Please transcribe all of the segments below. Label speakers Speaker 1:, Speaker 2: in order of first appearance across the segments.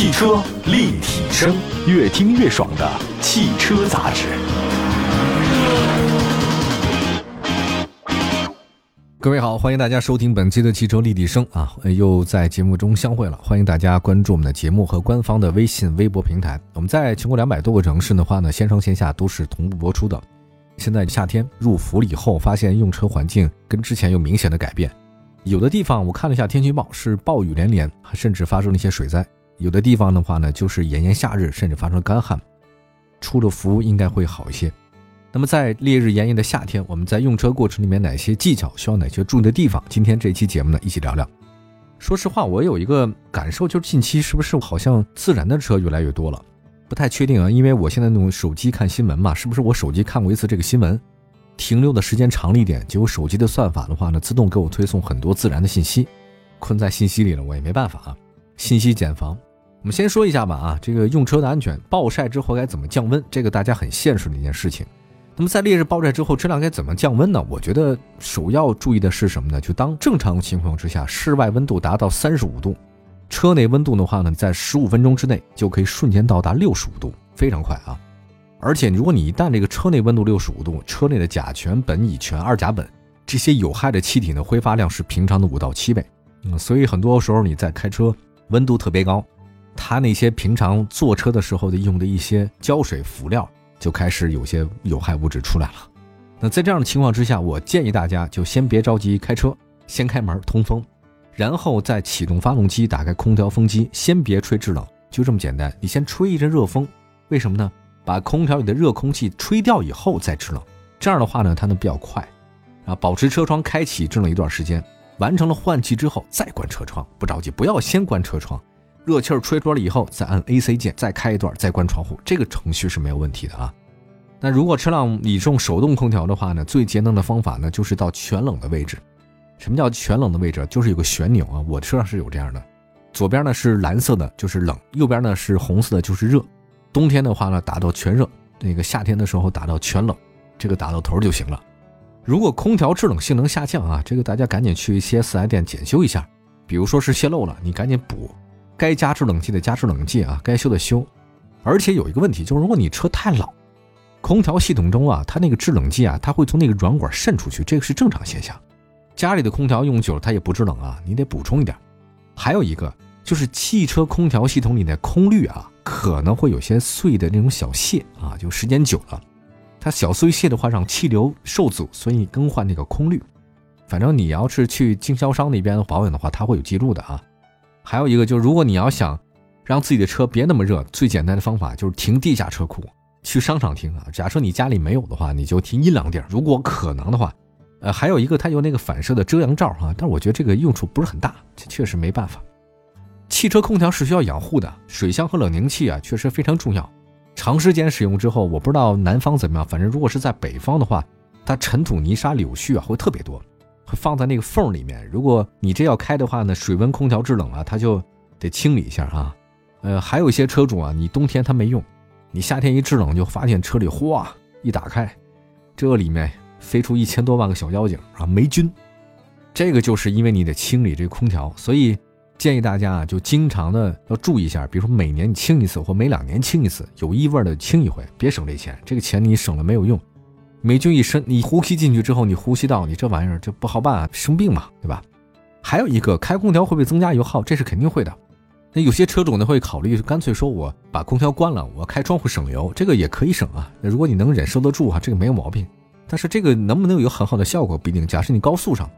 Speaker 1: 汽车立体声，越听越爽的汽车杂志。
Speaker 2: 各位好，欢迎大家收听本期的汽车立体声啊，又在节目中相会了。欢迎大家关注我们的节目和官方的微信、微博平台。我们在全国两百多个城市的话呢，线上线下都是同步播出的。现在夏天入伏了以后，发现用车环境跟之前有明显的改变。有的地方我看了一下天气预报，是暴雨连连，甚至发生了一些水灾；有的地方的话呢，就是炎炎夏日，甚至发生干旱。出了伏应该会好一些。那么在烈日炎炎的夏天，我们在用车过程里面哪些技巧需要哪些注意的地方？今天这期节目呢，一起聊聊。说实话，我有一个感受，就是近期是不是好像自燃的车越来越多了？不太确定啊，因为我现在用手机看新闻嘛，是不是我手机看过一次这个新闻，停留的时间长了一点，结果手机的算法的话呢，自动给我推送很多自燃的信息，困在信息里了，我也没办法啊。信息茧房，我们先说一下吧啊，这个用车的安全，暴晒之后该怎么降温？这个大家很现实的一件事情。那么在烈日暴晒之后，车辆该怎么降温呢？我觉得首要注意的是什么呢？就当正常情况之下，室外温度达到三十五度，车内温度的话呢，在十五分钟之内就可以瞬间到达六十五度，非常快啊！而且如果你一旦这个车内温度六十五度，车内的甲醛、苯、乙醛、二甲苯这些有害的气体呢，挥发量是平常的五到七倍。嗯，所以很多时候你在开车，温度特别高，他那些平常坐车的时候的用的一些胶水辅料。就开始有些有害物质出来了。那在这样的情况之下，我建议大家就先别着急开车，先开门通风，然后再启动发动机，打开空调风机，先别吹制冷，就这么简单。你先吹一阵热风，为什么呢？把空调里的热空气吹掉以后再制冷，这样的话呢，它能比较快。啊，保持车窗开启制冷一段时间，完成了换气之后再关车窗，不着急，不要先关车窗。热气儿吹多了以后，再按 AC 键，再开一段，再关窗户，这个程序是没有问题的啊。那如果车辆你用手动空调的话呢，最节能的方法呢，就是到全冷的位置。什么叫全冷的位置？就是有个旋钮啊，我车上是有这样的，左边呢是蓝色的，就是冷；右边呢是红色的，就是热。冬天的话呢，打到全热；那个夏天的时候打到全冷，这个打到头就行了。如果空调制冷性能下降啊，这个大家赶紧去一些四 S 店检修一下，比如说是泄漏了，你赶紧补。该加制冷剂的加制冷剂啊，该修的修，而且有一个问题，就是如果你车太老，空调系统中啊，它那个制冷剂啊，它会从那个软管渗出去，这个是正常现象。家里的空调用久了，它也不制冷啊，你得补充一点。还有一个就是汽车空调系统里的空滤啊，可能会有些碎的那种小屑啊，就时间久了，它小碎屑的话让气流受阻，所以更换那个空滤。反正你要是去经销商那边保养的话，它会有记录的啊。还有一个就是，如果你要想让自己的车别那么热，最简单的方法就是停地下车库，去商场停啊。假设你家里没有的话，你就停阴凉地儿。如果可能的话，呃，还有一个它有那个反射的遮阳罩啊，但是我觉得这个用处不是很大，这确实没办法。汽车空调是需要养护的，水箱和冷凝器啊，确实非常重要。长时间使用之后，我不知道南方怎么样，反正如果是在北方的话，它尘土、泥沙、柳絮啊会特别多。放在那个缝里面，如果你这要开的话呢，水温空调制冷啊，它就得清理一下啊。呃，还有一些车主啊，你冬天它没用，你夏天一制冷就发现车里哗一打开，这里面飞出一千多万个小妖精啊，霉菌。这个就是因为你得清理这个空调，所以建议大家啊，就经常的要注意一下，比如说每年你清一次，或每两年清一次，有异味的清一回，别省这钱，这个钱你省了没有用。霉菌一身，你呼吸进去之后，你呼吸道，你这玩意儿就不好办啊，生病嘛，对吧？还有一个，开空调会不会增加油耗？这是肯定会的。那有些车主呢会考虑，干脆说我把空调关了，我开窗户省油，这个也可以省啊。那如果你能忍受得住啊，这个没有毛病。但是这个能不能有很好的效果不一定。假设你高速上，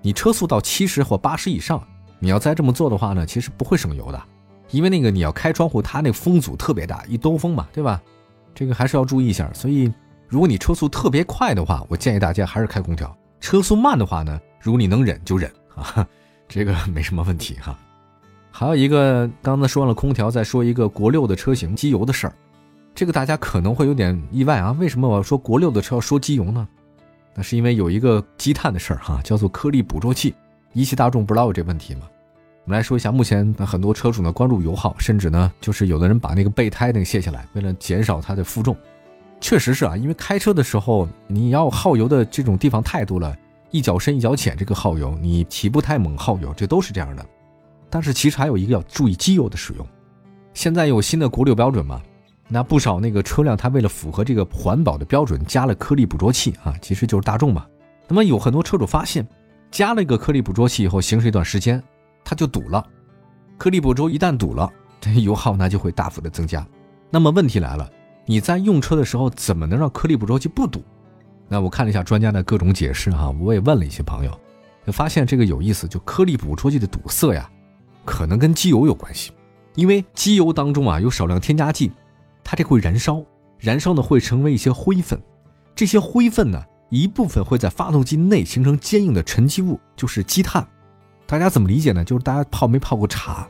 Speaker 2: 你车速到七十或八十以上，你要再这么做的话呢，其实不会省油的，因为那个你要开窗户，它那风阻特别大，一兜风嘛，对吧？这个还是要注意一下。所以。如果你车速特别快的话，我建议大家还是开空调。车速慢的话呢，如果你能忍就忍 啊，这个没什么问题哈。还有一个，刚才说了空调，再说一个国六的车型机油的事儿。这个大家可能会有点意外啊，为什么我要说国六的车要说机油呢？那是因为有一个积碳的事儿哈，叫做颗粒捕捉器。一汽大众不知道有这问题吗？我们来说一下，目前很多车主呢关注油耗，甚至呢就是有的人把那个备胎那个卸下来，为了减少它的负重。确实是啊，因为开车的时候你要耗油的这种地方太多了，一脚深一脚浅，这个耗油你起步太猛耗油，这都是这样的。但是其实还有一个要注意机油的使用，现在有新的国六标准嘛？那不少那个车辆，它为了符合这个环保的标准，加了颗粒捕捉器啊，其实就是大众嘛。那么有很多车主发现，加了一个颗粒捕捉器以后，行驶一段时间，它就堵了。颗粒捕捉一旦堵了，这油耗那就会大幅的增加。那么问题来了，你在用车的时候怎么能让颗粒捕捉器不堵？那我看了一下专家的各种解释哈，我也问了一些朋友，就发现这个有意思，就颗粒捕捉器的堵塞呀，可能跟机油有关系，因为机油当中啊有少量添加剂。它这会燃烧，燃烧呢会成为一些灰粉，这些灰分呢一部分会在发动机内形成坚硬的沉积物，就是积碳。大家怎么理解呢？就是大家泡没泡过茶，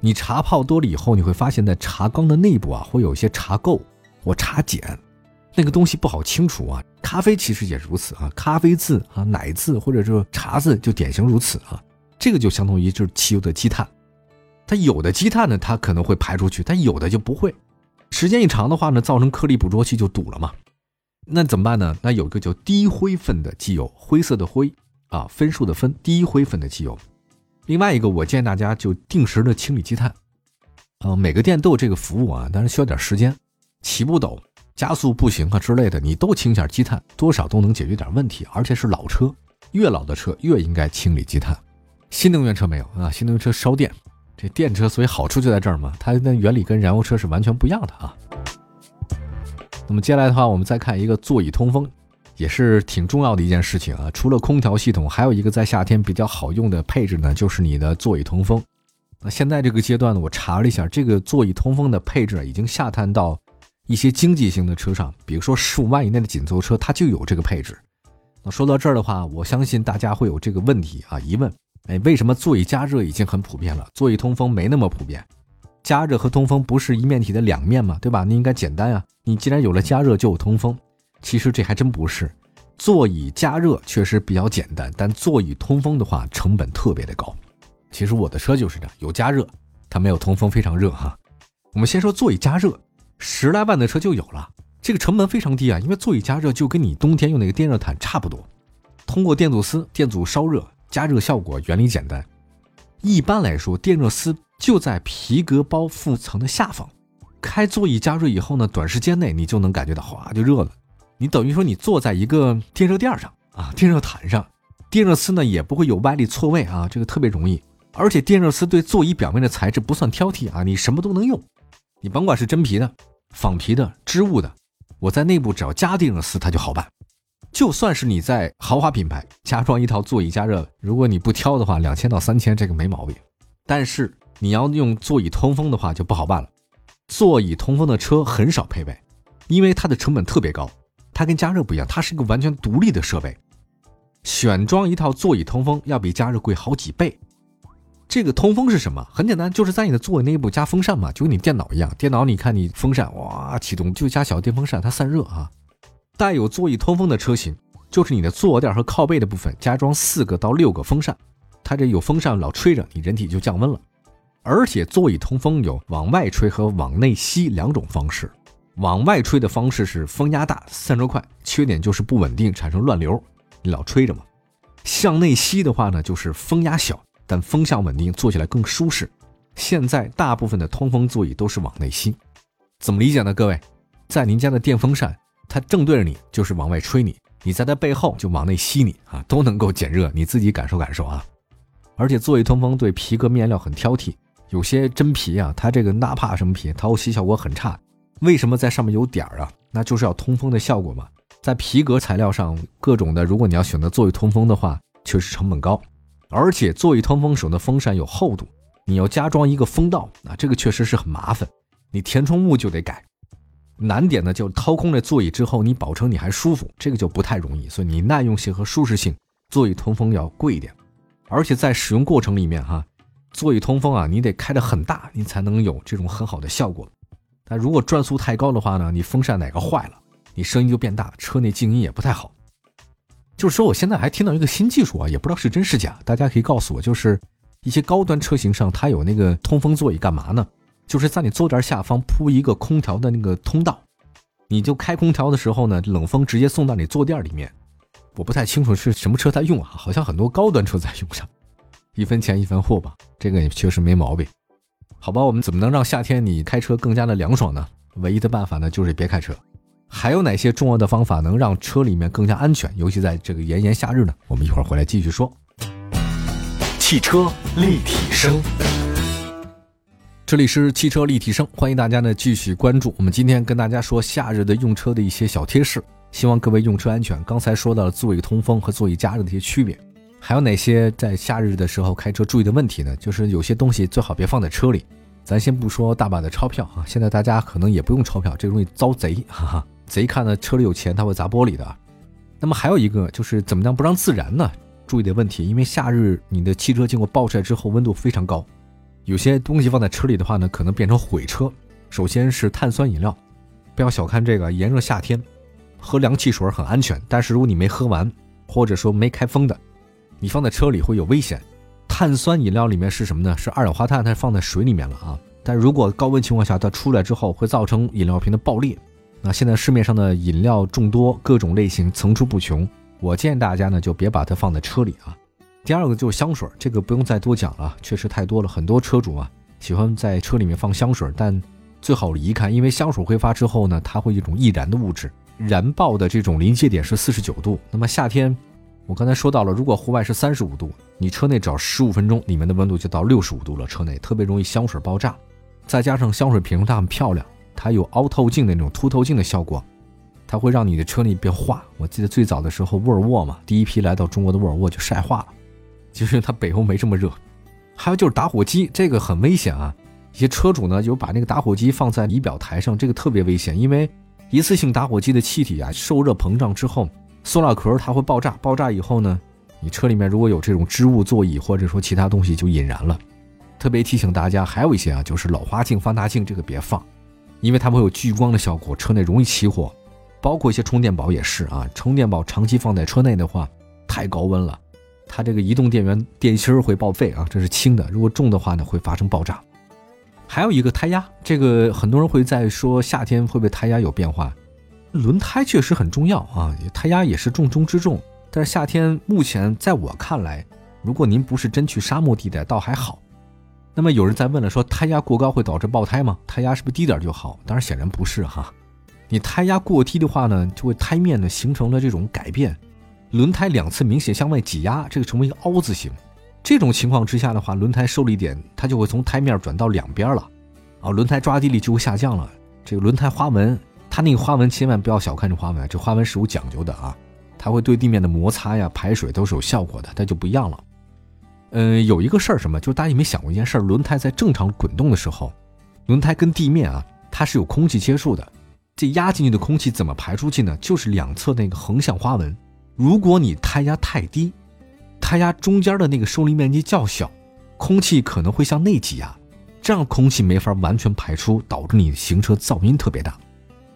Speaker 2: 你茶泡多了以后，你会发现在茶缸的内部啊会有一些茶垢我茶碱，那个东西不好清除啊。咖啡其实也如此啊，咖啡渍啊、奶渍或者说茶渍就典型如此啊。这个就相当于就是汽油的积碳，它有的积碳呢它可能会排出去，但有的就不会。时间一长的话呢，造成颗粒捕捉器就堵了嘛，那怎么办呢？那有一个叫低灰分的机油，灰色的灰啊，分数的分，低灰分的机油。另外一个，我建议大家就定时的清理积碳，啊，每个店都有这个服务啊，但是需要点时间，起步陡、加速不行啊之类的，你都清下积碳，多少都能解决点问题。而且是老车，越老的车越应该清理积碳。新能源车没有啊，新能源车烧电。这电车，所以好处就在这儿嘛，它的原理跟燃油车是完全不一样的啊。那么接下来的话，我们再看一个座椅通风，也是挺重要的一件事情啊。除了空调系统，还有一个在夏天比较好用的配置呢，就是你的座椅通风。那现在这个阶段呢，我查了一下，这个座椅通风的配置已经下探到一些经济型的车上，比如说十五万以内的紧凑车，它就有这个配置。那说到这儿的话，我相信大家会有这个问题啊，疑问。哎，为什么座椅加热已经很普遍了，座椅通风没那么普遍？加热和通风不是一面体的两面吗？对吧？你应该简单呀。你既然有了加热，就有通风。其实这还真不是。座椅加热确实比较简单，但座椅通风的话，成本特别的高。其实我的车就是这样，有加热，它没有通风，非常热哈。我们先说座椅加热，十来万的车就有了，这个成本非常低啊，因为座椅加热就跟你冬天用那个电热毯差不多，通过电阻丝、电阻烧热。加热效果原理简单，一般来说，电热丝就在皮革包覆层的下方。开座椅加热以后呢，短时间内你就能感觉到哗就热了。你等于说你坐在一个电热垫上啊，电热毯上，电热丝呢也不会有外力错位啊，这个特别容易。而且电热丝对座椅表面的材质不算挑剔啊，你什么都能用，你甭管是真皮的、仿皮的、织物的，我在内部只要加定了丝，它就好办。就算是你在豪华品牌加装一套座椅加热，如果你不挑的话，两千到三千这个没毛病。但是你要用座椅通风的话就不好办了。座椅通风的车很少配备，因为它的成本特别高。它跟加热不一样，它是一个完全独立的设备。选装一套座椅通风要比加热贵好几倍。这个通风是什么？很简单，就是在你的座椅内部加风扇嘛，就跟你电脑一样。电脑你看你风扇哇启动就加小电风扇，它散热啊。带有座椅通风的车型，就是你的坐垫和靠背的部分加装四个到六个风扇，它这有风扇老吹着，你人体就降温了。而且座椅通风有往外吹和往内吸两种方式，往外吹的方式是风压大、散热快，缺点就是不稳定，产生乱流，你老吹着嘛。向内吸的话呢，就是风压小，但风向稳定，坐起来更舒适。现在大部分的通风座椅都是往内吸，怎么理解呢？各位，在您家的电风扇。它正对着你，就是往外吹你；你在它背后就往内吸你啊，都能够减热，你自己感受感受啊。而且座椅通风对皮革面料很挑剔，有些真皮啊，它这个纳帕什么皮，透气效果很差。为什么在上面有点儿啊？那就是要通风的效果嘛。在皮革材料上，各种的，如果你要选择座椅通风的话，确实成本高。而且座椅通风使用的风扇有厚度，你要加装一个风道啊，这个确实是很麻烦。你填充物就得改。难点呢，就掏空了座椅之后，你保证你还舒服，这个就不太容易。所以你耐用性和舒适性，座椅通风要贵一点。而且在使用过程里面哈，座椅通风啊，你得开得很大，你才能有这种很好的效果。但如果转速太高的话呢，你风扇哪个坏了，你声音就变大，车内静音也不太好。就是说，我现在还听到一个新技术啊，也不知道是真是假，大家可以告诉我，就是一些高端车型上它有那个通风座椅干嘛呢？就是在你坐垫下方铺一个空调的那个通道，你就开空调的时候呢，冷风直接送到你坐垫里面。我不太清楚是什么车在用啊，好像很多高端车在用上，一分钱一分货吧，这个也确实没毛病。好吧，我们怎么能让夏天你开车更加的凉爽呢？唯一的办法呢，就是别开车。还有哪些重要的方法能让车里面更加安全？尤其在这个炎炎夏日呢？我们一会儿回来继续说。
Speaker 1: 汽车立体声，
Speaker 2: 这里是汽车立体声，欢迎大家呢继续关注。我们今天跟大家说夏日的用车的一些小贴士，希望各位用车安全。刚才说到了座椅通风和座椅加热的一些区别。还有哪些在夏日的时候开车注意的问题呢？就是有些东西最好别放在车里。咱先不说大把的钞票啊，现在大家可能也不用钞票，这容易遭贼，哈哈，贼看呢车里有钱，他会砸玻璃的。那么还有一个就是怎么样不让自燃呢？注意的问题，因为夏日你的汽车经过暴晒之后温度非常高，有些东西放在车里的话呢，可能变成毁车。首先是碳酸饮料，不要小看这个，炎热夏天喝凉汽水很安全，但是如果你没喝完，或者说没开封的。你放在车里会有危险，碳酸饮料里面是什么呢？是二氧化碳，它放在水里面了啊。但如果高温情况下它出来之后，会造成饮料瓶的爆裂。那现在市面上的饮料众多，各种类型层出不穷。我建议大家呢，就别把它放在车里啊。第二个就是香水，这个不用再多讲了，确实太多了。很多车主啊喜欢在车里面放香水，但最好离开，因为香水挥发之后呢，它会一种易燃的物质，燃爆的这种临界点是四十九度。那么夏天。我刚才说到了，如果户外是三十五度，你车内只要十五分钟，里面的温度就到六十五度了。车内特别容易香水爆炸，再加上香水瓶它很漂亮，它有凹透镜的那种凸透镜的效果，它会让你的车内变化。我记得最早的时候，沃尔沃嘛，第一批来到中国的沃尔沃就晒化了，就是它北欧没这么热。还有就是打火机，这个很危险啊！一些车主呢就把那个打火机放在仪表台上，这个特别危险，因为一次性打火机的气体啊受热膨胀之后。塑料壳它会爆炸，爆炸以后呢，你车里面如果有这种织物座椅或者说其他东西就引燃了。特别提醒大家，还有一些啊，就是老花镜、放大镜这个别放，因为它会有聚光的效果，车内容易起火。包括一些充电宝也是啊，充电宝长期放在车内的话，太高温了，它这个移动电源电芯会报废啊。这是轻的，如果重的话呢，会发生爆炸。还有一个胎压，这个很多人会在说夏天会不会胎压有变化。轮胎确实很重要啊，胎压也是重中之重。但是夏天目前在我看来，如果您不是真去沙漠地带，倒还好。那么有人在问了，说胎压过高会导致爆胎吗？胎压是不是低点就好？当然显然不是哈。你胎压过低的话呢，就会胎面呢形成了这种改变，轮胎两侧明显向外挤压，这个成为一个凹字形。这种情况之下的话，轮胎受力点它就会从胎面转到两边了，啊，轮胎抓地力就会下降了。这个轮胎花纹。它那个花纹千万不要小看这花纹，这花纹是有讲究的啊，它会对地面的摩擦呀、排水都是有效果的，它就不一样了。嗯，有一个事儿什么，就是大家有没有想过一件事儿？轮胎在正常滚动的时候，轮胎跟地面啊，它是有空气接触的，这压进去的空气怎么排出去呢？就是两侧那个横向花纹。如果你胎压太低，胎压中间的那个受力面积较小，空气可能会向内挤压，这样空气没法完全排出，导致你行车噪音特别大。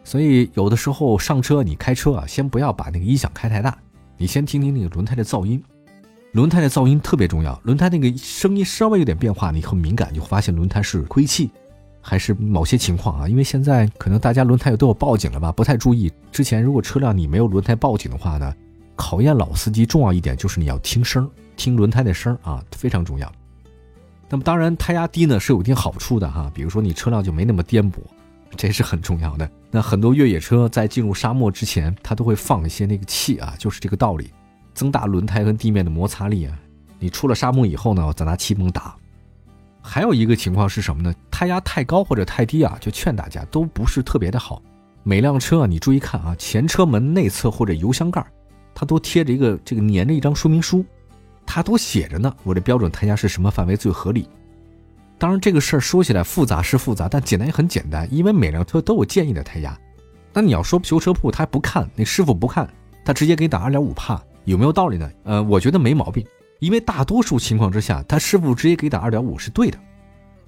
Speaker 2: 所以有的时候上车你开车啊，先不要把那个音响开太大，你先听听那个轮胎的噪音，轮胎的噪音特别重要。轮胎那个声音稍微有点变化，你很敏感，就会发现轮胎是亏气，还是某些情况啊。因为现在可能大家轮胎都有报警了吧，不太注意。之前如果车辆你没有轮胎报警的话呢，考验老司机重要一点就是你要听声，听轮胎的声啊，非常重要。那么当然胎压低呢是有一定好处的哈，比如说你车辆就没那么颠簸。这是很重要的。那很多越野车在进入沙漠之前，它都会放一些那个气啊，就是这个道理，增大轮胎跟地面的摩擦力啊。你出了沙漠以后呢，再拿气泵打。还有一个情况是什么呢？胎压太高或者太低啊，就劝大家都不是特别的好。每辆车啊，你注意看啊，前车门内侧或者油箱盖，它都贴着一个这个粘着一张说明书，它都写着呢，我这标准胎压是什么范围最合理。当然，这个事儿说起来复杂是复杂，但简单也很简单，因为每辆车都有建议的胎压。那你要说修车铺他不看，那师傅不看，他直接给你打二点五帕，有没有道理呢？呃，我觉得没毛病，因为大多数情况之下，他师傅直接给打二点五是对的。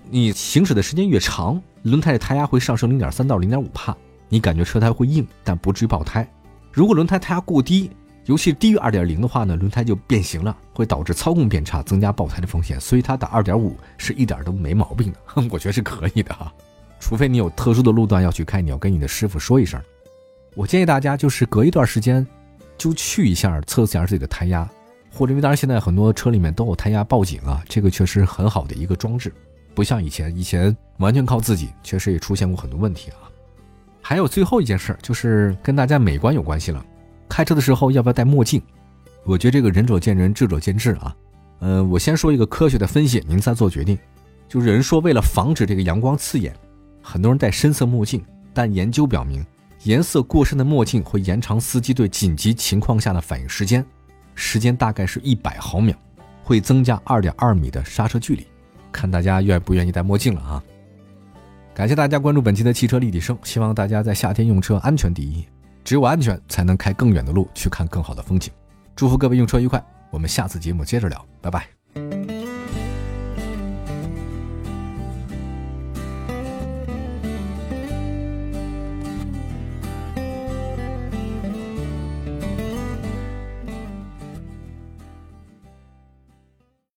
Speaker 2: 你行驶的时间越长，轮胎的胎压会上升零点三到零点五帕，你感觉车胎会硬，但不至于爆胎。如果轮胎胎压过低，尤其低于二点零的话呢，轮胎就变形了，会导致操控变差，增加爆胎的风险。所以它打二点五是一点都没毛病的，我觉得是可以的哈。除非你有特殊的路段要去开，你要跟你的师傅说一声。我建议大家就是隔一段时间就去一下测试一下自己的胎压，或者因为当然现在很多车里面都有胎压报警啊，这个确实很好的一个装置。不像以前，以前完全靠自己，确实也出现过很多问题啊。还有最后一件事，就是跟大家美观有关系了。开车的时候要不要戴墨镜？我觉得这个仁者见仁，智者见智啊。嗯，我先说一个科学的分析，您再做决定。就是人说为了防止这个阳光刺眼，很多人戴深色墨镜，但研究表明，颜色过深的墨镜会延长司机对紧急情况下的反应时间，时间大概是一百毫秒，会增加二点二米的刹车距离。看大家愿不愿意戴墨镜了啊！感谢大家关注本期的汽车立体声，希望大家在夏天用车安全第一，只有安全才能开更远的路，去看更好的风景。祝福各位用车愉快，我们下次节目接着聊，拜拜。